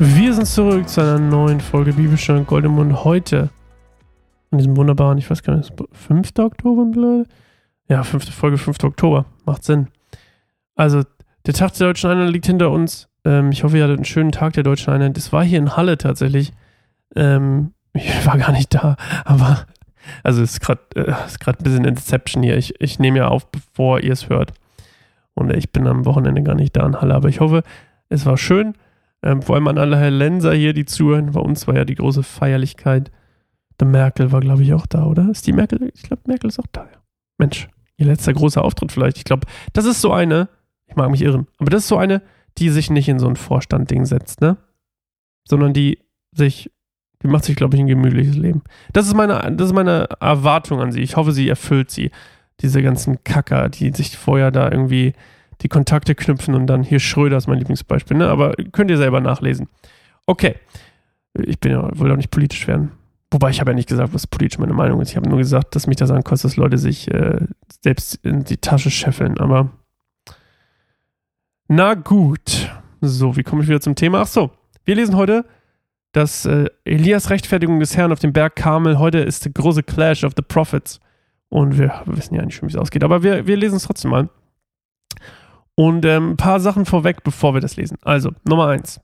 Wir sind zurück zu einer neuen Folge Bibelstunde Gold im Mund heute. In diesem wunderbaren, ich weiß gar nicht, 5. Oktober mittlerweile? Ja, fünfte Folge, 5. Oktober. Macht Sinn. Also, der Tag der Deutschen Einheit liegt hinter uns. Ähm, ich hoffe, ihr hattet einen schönen Tag der Deutschen Einheit. Das war hier in Halle tatsächlich. Ähm, ich war gar nicht da, aber also es ist gerade äh, ein bisschen Inception hier. Ich, ich nehme ja auf, bevor ihr es hört. Und ich bin am Wochenende gar nicht da in Halle. Aber ich hoffe, es war schön. Ähm, vor allem an alle Herr Lenser hier, die zuhören. Bei uns war ja die große Feierlichkeit. Der Merkel war, glaube ich, auch da, oder? Ist die Merkel? Ich glaube, Merkel ist auch da, ja. Mensch, ihr letzter großer Auftritt vielleicht. Ich glaube, das ist so eine, ich mag mich irren, aber das ist so eine, die sich nicht in so ein Vorstand-Ding setzt, ne? Sondern die sich, die macht sich, glaube ich, ein gemütliches Leben. Das ist meine, das ist meine Erwartung an sie. Ich hoffe, sie erfüllt sie. Diese ganzen Kacker, die sich vorher da irgendwie die Kontakte knüpfen und dann hier Schröder ist mein Lieblingsbeispiel, ne? Aber könnt ihr selber nachlesen. Okay. Ich bin ja, will auch nicht politisch werden. Wobei ich habe ja nicht gesagt, was politisch meine Meinung ist. Ich habe nur gesagt, dass mich das ankostet, dass Leute sich äh, selbst in die Tasche scheffeln. Aber na gut. So, wie komme ich wieder zum Thema? Ach so, wir lesen heute, dass äh, Elias Rechtfertigung des Herrn auf dem Berg Karmel. Heute ist der große Clash of the Prophets. Und wir wissen ja nicht schon, wie es ausgeht. Aber wir, wir lesen es trotzdem mal. Und ähm, ein paar Sachen vorweg, bevor wir das lesen. Also, Nummer eins.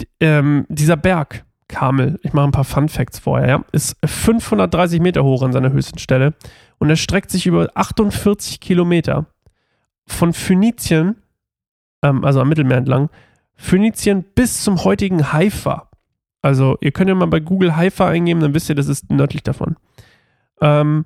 D ähm, dieser Berg, Kamel, ich mache ein paar Fun Facts vorher, ja, ist 530 Meter hoch an seiner höchsten Stelle und er streckt sich über 48 Kilometer von Phönizien, ähm, also am Mittelmeer entlang, Phönizien bis zum heutigen Haifa. Also, ihr könnt ja mal bei Google Haifa eingeben, dann wisst ihr, das ist nördlich davon. Ähm,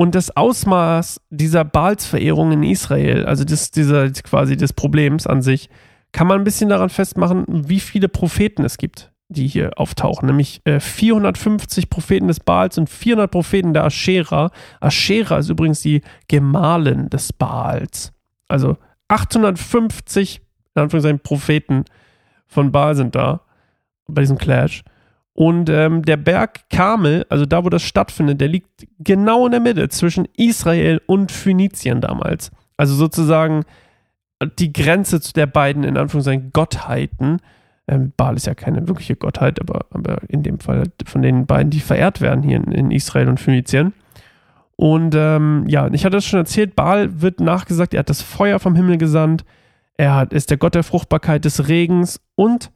und das Ausmaß dieser Baalsverehrung in Israel, also das, dieser, quasi des Problems an sich, kann man ein bisschen daran festmachen, wie viele Propheten es gibt, die hier auftauchen. Nämlich äh, 450 Propheten des Baals und 400 Propheten der Aschera. Aschera ist übrigens die Gemahlin des Baals. Also 850, in Anführungszeichen, Propheten von Baal sind da bei diesem Clash. Und ähm, der Berg Karmel, also da, wo das stattfindet, der liegt genau in der Mitte zwischen Israel und Phönizien damals. Also sozusagen die Grenze zu der beiden, in Anführungszeichen, Gottheiten. Ähm, Baal ist ja keine wirkliche Gottheit, aber, aber in dem Fall von den beiden, die verehrt werden hier in, in Israel und Phönizien. Und ähm, ja, ich hatte es schon erzählt, Baal wird nachgesagt, er hat das Feuer vom Himmel gesandt, er hat, ist der Gott der Fruchtbarkeit des Regens und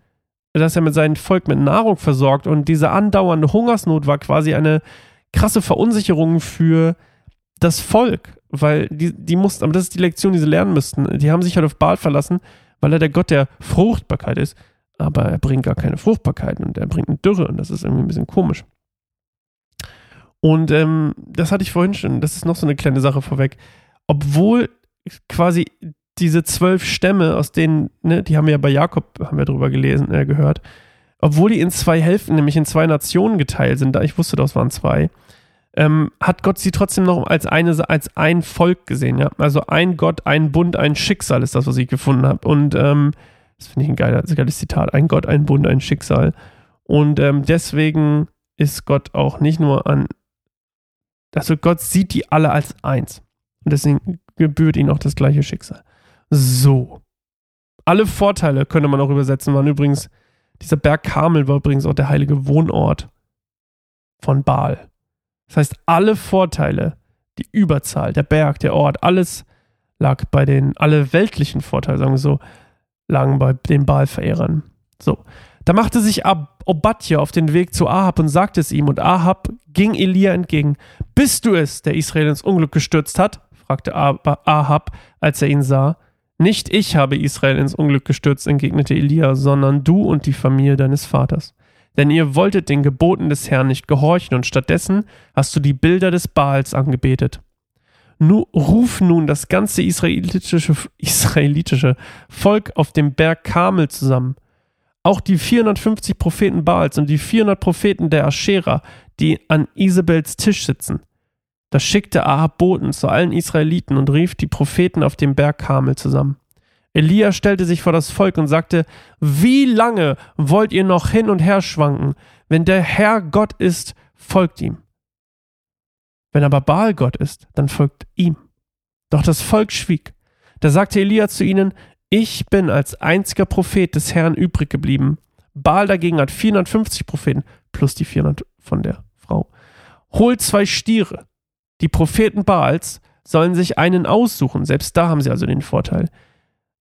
dass er mit seinem Volk mit Nahrung versorgt und diese andauernde Hungersnot war quasi eine krasse Verunsicherung für das Volk, weil die, die mussten, aber das ist die Lektion, die sie lernen müssten. Die haben sich halt auf Baal verlassen, weil er der Gott der Fruchtbarkeit ist, aber er bringt gar keine Fruchtbarkeit und er bringt eine Dürre und das ist irgendwie ein bisschen komisch. Und ähm, das hatte ich vorhin schon, das ist noch so eine kleine Sache vorweg. Obwohl quasi diese zwölf Stämme, aus denen, ne, die haben wir ja bei Jakob, haben wir drüber gelesen, äh, gehört, obwohl die in zwei Hälften, nämlich in zwei Nationen geteilt sind, da ich wusste, das waren zwei, ähm, hat Gott sie trotzdem noch als, eine, als ein Volk gesehen, ja. Also ein Gott, ein Bund, ein Schicksal ist das, was ich gefunden habe. Und ähm, das finde ich ein, geiler, ein geiles Zitat. Ein Gott, ein Bund, ein Schicksal. Und ähm, deswegen ist Gott auch nicht nur an, also Gott sieht die alle als eins. Und deswegen gebührt ihnen auch das gleiche Schicksal. So. Alle Vorteile könnte man auch übersetzen, waren übrigens, dieser Berg Karmel war übrigens auch der heilige Wohnort von Baal. Das heißt, alle Vorteile, die Überzahl, der Berg, der Ort, alles lag bei den, alle weltlichen Vorteile, sagen wir so, lagen bei den Baal-Verehrern. So. Da machte sich Ab Obadja auf den Weg zu Ahab und sagte es ihm, und Ahab ging Elia entgegen. Bist du es, der Israel ins Unglück gestürzt hat? fragte Ahab, als er ihn sah. Nicht ich habe Israel ins Unglück gestürzt, entgegnete Elia, sondern du und die Familie deines Vaters. Denn ihr wolltet den Geboten des Herrn nicht gehorchen und stattdessen hast du die Bilder des Baals angebetet. Nu, ruf nun das ganze israelitische, israelitische Volk auf dem Berg Karmel zusammen. Auch die 450 Propheten Baals und die 400 Propheten der Aschera, die an Isabels Tisch sitzen. Da schickte Ahab Boten zu allen Israeliten und rief die Propheten auf dem Berg Karmel zusammen. Elia stellte sich vor das Volk und sagte, wie lange wollt ihr noch hin und her schwanken? Wenn der Herr Gott ist, folgt ihm. Wenn aber Baal Gott ist, dann folgt ihm. Doch das Volk schwieg. Da sagte Elia zu ihnen, ich bin als einziger Prophet des Herrn übrig geblieben. Baal dagegen hat 450 Propheten plus die 400 von der Frau. Holt zwei Stiere. Die Propheten Baals sollen sich einen aussuchen. Selbst da haben sie also den Vorteil.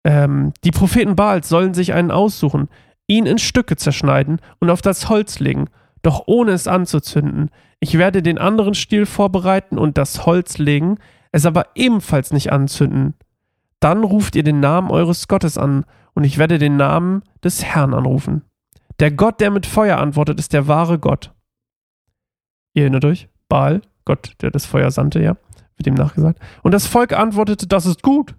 Ähm, die Propheten Baals sollen sich einen aussuchen, ihn in Stücke zerschneiden und auf das Holz legen, doch ohne es anzuzünden. Ich werde den anderen Stiel vorbereiten und das Holz legen, es aber ebenfalls nicht anzünden. Dann ruft ihr den Namen eures Gottes an, und ich werde den Namen des Herrn anrufen. Der Gott, der mit Feuer antwortet, ist der wahre Gott. Ihr erinnert euch? Baal, Gott, der das Feuer sandte, ja, wird ihm nachgesagt. Und das Volk antwortete, das ist gut.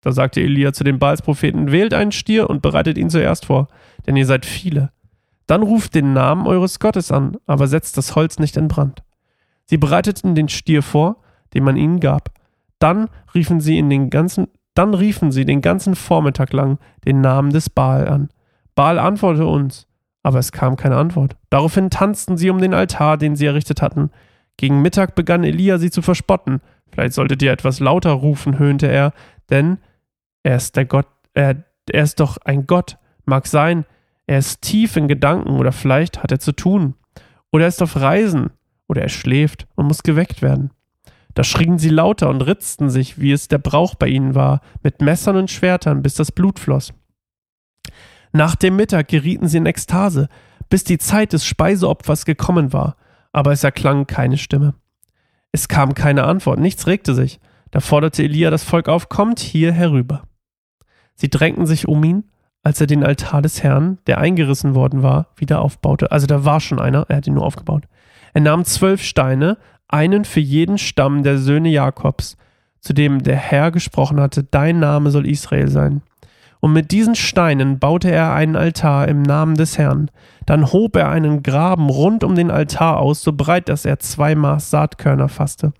Da sagte Elia zu den Baalspropheten, wählt einen Stier und bereitet ihn zuerst vor, denn ihr seid viele. Dann ruft den Namen eures Gottes an, aber setzt das Holz nicht in Brand. Sie bereiteten den Stier vor, den man ihnen gab. Dann riefen sie in den ganzen, dann riefen sie den ganzen Vormittag lang den Namen des Baal an. Baal antwortete uns, aber es kam keine Antwort. Daraufhin tanzten sie um den Altar, den sie errichtet hatten. Gegen Mittag begann Elia sie zu verspotten. Vielleicht solltet ihr etwas lauter rufen, höhnte er, denn er ist der Gott, er, er ist doch ein Gott. Mag sein, er ist tief in Gedanken oder vielleicht hat er zu tun. Oder er ist auf Reisen oder er schläft und muss geweckt werden. Da schrien sie lauter und ritzten sich, wie es der Brauch bei ihnen war, mit Messern und Schwertern, bis das Blut floss. Nach dem Mittag gerieten sie in Ekstase, bis die Zeit des Speiseopfers gekommen war, aber es erklang keine Stimme. Es kam keine Antwort, nichts regte sich. Da forderte Elia das Volk auf, kommt hier herüber. Sie drängten sich um ihn, als er den Altar des Herrn, der eingerissen worden war, wieder aufbaute. Also da war schon einer, er hat ihn nur aufgebaut. Er nahm zwölf Steine, einen für jeden Stamm der Söhne Jakobs, zu dem der Herr gesprochen hatte, dein Name soll Israel sein. Und mit diesen Steinen baute er einen Altar im Namen des Herrn. Dann hob er einen Graben rund um den Altar aus, so breit, dass er zwei Maß Saatkörner fasste.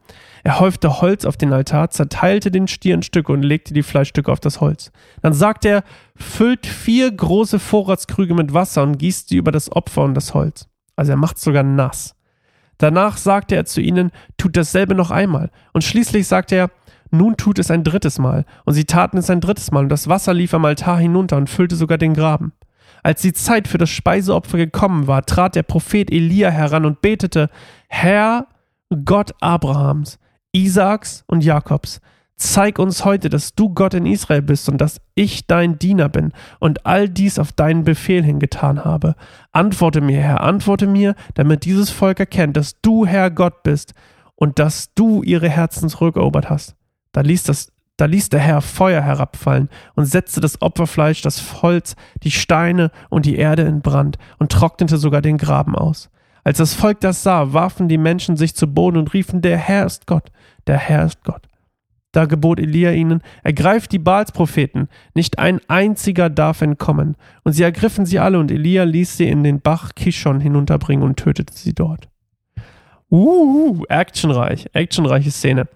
Er häufte Holz auf den Altar, zerteilte den Stier in Stücke und legte die Fleischstücke auf das Holz. Dann sagte er, füllt vier große Vorratskrüge mit Wasser und gießt sie über das Opfer und das Holz. Also er macht sogar nass. Danach sagte er zu ihnen, tut dasselbe noch einmal. Und schließlich sagte er, nun tut es ein drittes Mal. Und sie taten es ein drittes Mal, und das Wasser lief am Altar hinunter und füllte sogar den Graben. Als die Zeit für das Speiseopfer gekommen war, trat der Prophet Elia heran und betete, Herr Gott Abrahams, Isaaks und Jakobs, zeig uns heute, dass du Gott in Israel bist und dass ich dein Diener bin und all dies auf deinen Befehl hingetan habe. Antworte mir, Herr, antworte mir, damit dieses Volk erkennt, dass du Herr Gott bist und dass du ihre Herzen zurückerobert hast. Da ließ, das, da ließ der Herr Feuer herabfallen und setzte das Opferfleisch, das Holz, die Steine und die Erde in Brand und trocknete sogar den Graben aus. Als das Volk das sah, warfen die Menschen sich zu Boden und riefen, der Herr ist Gott, der Herr ist Gott. Da gebot Elia ihnen, ergreift die Baalspropheten, nicht ein einziger darf entkommen. Und sie ergriffen sie alle, und Elia ließ sie in den Bach Kishon hinunterbringen und tötete sie dort. Uh, actionreich, actionreiche Szene.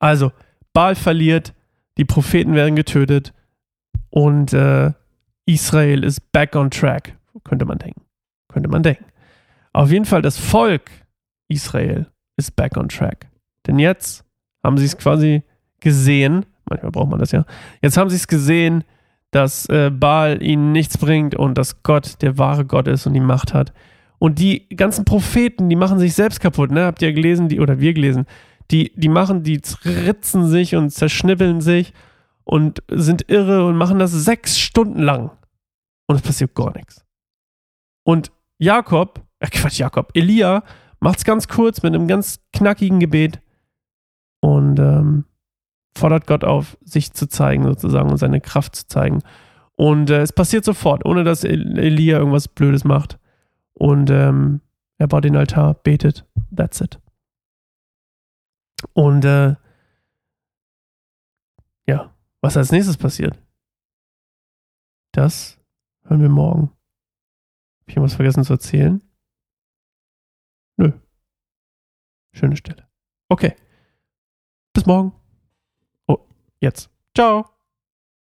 Also, Baal verliert, die Propheten werden getötet und äh, Israel ist back on track, könnte man denken. Könnte man denken. Auf jeden Fall, das Volk Israel ist back on track. Denn jetzt haben sie es quasi gesehen, manchmal braucht man das ja, jetzt haben sie es gesehen, dass äh, Baal ihnen nichts bringt und dass Gott der wahre Gott ist und die Macht hat. Und die ganzen Propheten, die machen sich selbst kaputt, ne? Habt ihr gelesen, die, oder wir gelesen, die, die machen, die ritzen sich und zerschnippeln sich und sind irre und machen das sechs Stunden lang. Und es passiert gar nichts. Und Jakob, äh Quatsch, Jakob, Elia macht's ganz kurz mit einem ganz knackigen Gebet und ähm, fordert Gott auf, sich zu zeigen sozusagen und seine Kraft zu zeigen. Und äh, es passiert sofort, ohne dass Elia irgendwas Blödes macht. Und ähm, er baut den Altar, betet, that's it. Und äh, ja, was als nächstes passiert, das hören wir morgen. Hab ich irgendwas vergessen zu erzählen? Nö. Schöne Stelle. Okay. Bis morgen. Oh, jetzt. Ciao.